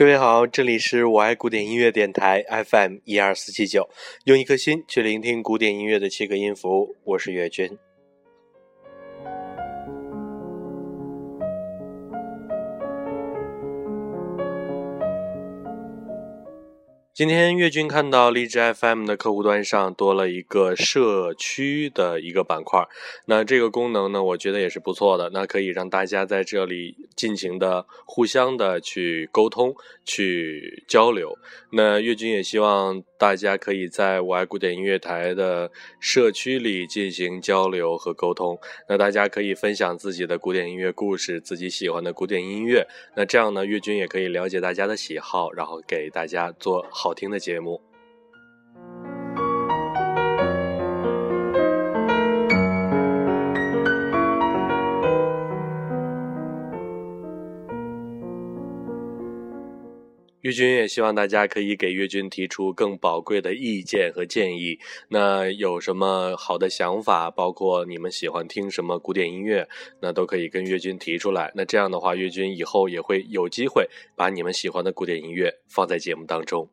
各位好，这里是我爱古典音乐电台 FM 一二四七九，用一颗心去聆听古典音乐的七个音符，我是岳军。今天岳军看到荔枝 FM 的客户端上多了一个社区的一个板块，那这个功能呢，我觉得也是不错的，那可以让大家在这里尽情的互相的去沟通、去交流。那岳军也希望大家可以在我爱古典音乐台的社区里进行交流和沟通。那大家可以分享自己的古典音乐故事，自己喜欢的古典音乐。那这样呢，岳军也可以了解大家的喜好，然后给大家做好。好听的节目，岳军也希望大家可以给岳军提出更宝贵的意见和建议。那有什么好的想法，包括你们喜欢听什么古典音乐，那都可以跟岳军提出来。那这样的话，岳军以后也会有机会把你们喜欢的古典音乐放在节目当中。